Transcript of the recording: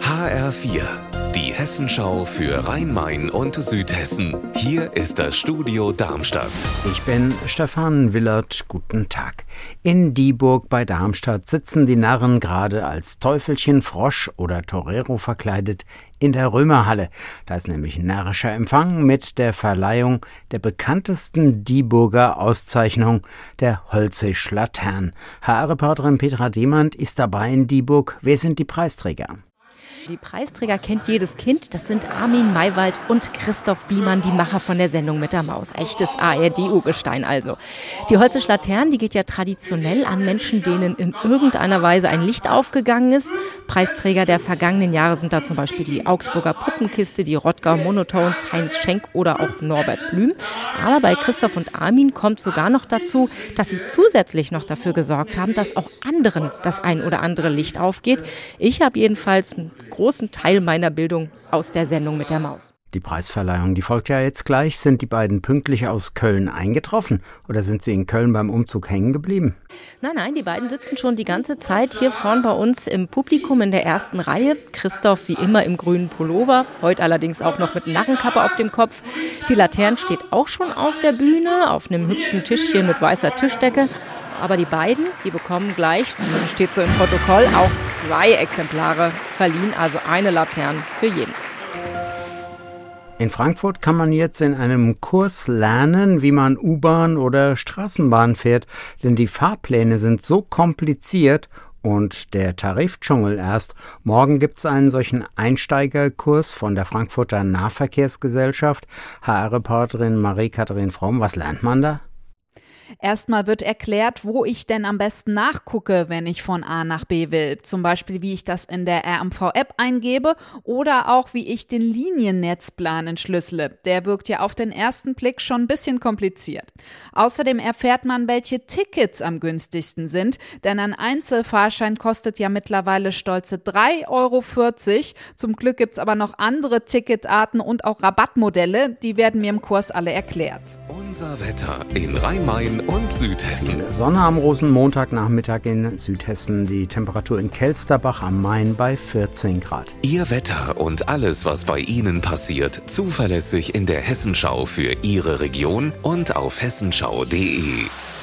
HR4, die Hessenschau für Rhein-Main und Südhessen. Hier ist das Studio Darmstadt. Ich bin Stefan Willert. Guten Tag. In Dieburg bei Darmstadt sitzen die Narren gerade als Teufelchen, Frosch oder Torero verkleidet in der Römerhalle. Da ist nämlich närrischer Empfang mit der Verleihung der bekanntesten Dieburger Auszeichnung, der Holzig-Latern. HR-Reporterin Petra Demand ist dabei in Dieburg. Wer sind die Preisträger? Die Preisträger kennt jedes Kind. Das sind Armin Maywald und Christoph Biemann, die Macher von der Sendung mit der Maus. Echtes ARD-Urgestein also. Die Holzische Laterne, die geht ja traditionell an Menschen, denen in irgendeiner Weise ein Licht aufgegangen ist. Preisträger der vergangenen Jahre sind da zum Beispiel die Augsburger Puppenkiste, die Rottgau Monotones, Heinz Schenk oder auch Norbert Blüm. Aber bei Christoph und Armin kommt sogar noch dazu, dass sie zusätzlich noch dafür gesorgt haben, dass auch anderen das ein oder andere Licht aufgeht. Ich habe jedenfalls großen Teil meiner Bildung aus der Sendung mit der Maus. Die Preisverleihung, die folgt ja jetzt gleich. Sind die beiden pünktlich aus Köln eingetroffen oder sind sie in Köln beim Umzug hängen geblieben? Nein, nein, die beiden sitzen schon die ganze Zeit hier vorn bei uns im Publikum in der ersten Reihe. Christoph wie immer im grünen Pullover, heute allerdings auch noch mit Narrenkappe auf dem Kopf. Die Laterne steht auch schon auf der Bühne, auf einem hübschen Tischchen mit weißer Tischdecke. Aber die beiden, die bekommen gleich, steht so im Protokoll, auch zwei Exemplare verliehen, also eine Laterne für jeden. In Frankfurt kann man jetzt in einem Kurs lernen, wie man U-Bahn oder Straßenbahn fährt, denn die Fahrpläne sind so kompliziert und der Tarifdschungel erst. Morgen gibt es einen solchen Einsteigerkurs von der Frankfurter Nahverkehrsgesellschaft. HR-Reporterin Marie-Katharin Fromm, was lernt man da? Erstmal wird erklärt, wo ich denn am besten nachgucke, wenn ich von A nach B will. Zum Beispiel, wie ich das in der RMV-App eingebe oder auch, wie ich den Liniennetzplan entschlüssele. Der wirkt ja auf den ersten Blick schon ein bisschen kompliziert. Außerdem erfährt man, welche Tickets am günstigsten sind, denn ein Einzelfahrschein kostet ja mittlerweile stolze 3,40 Euro. Zum Glück gibt es aber noch andere Ticketarten und auch Rabattmodelle. Die werden mir im Kurs alle erklärt. Unser Wetter in Rhein-Main und Südhessen. Sonne am Rosenmontagnachmittag in Südhessen. Die Temperatur in Kelsterbach am Main bei 14 Grad. Ihr Wetter und alles, was bei Ihnen passiert, zuverlässig in der Hessenschau für Ihre Region und auf hessenschau.de.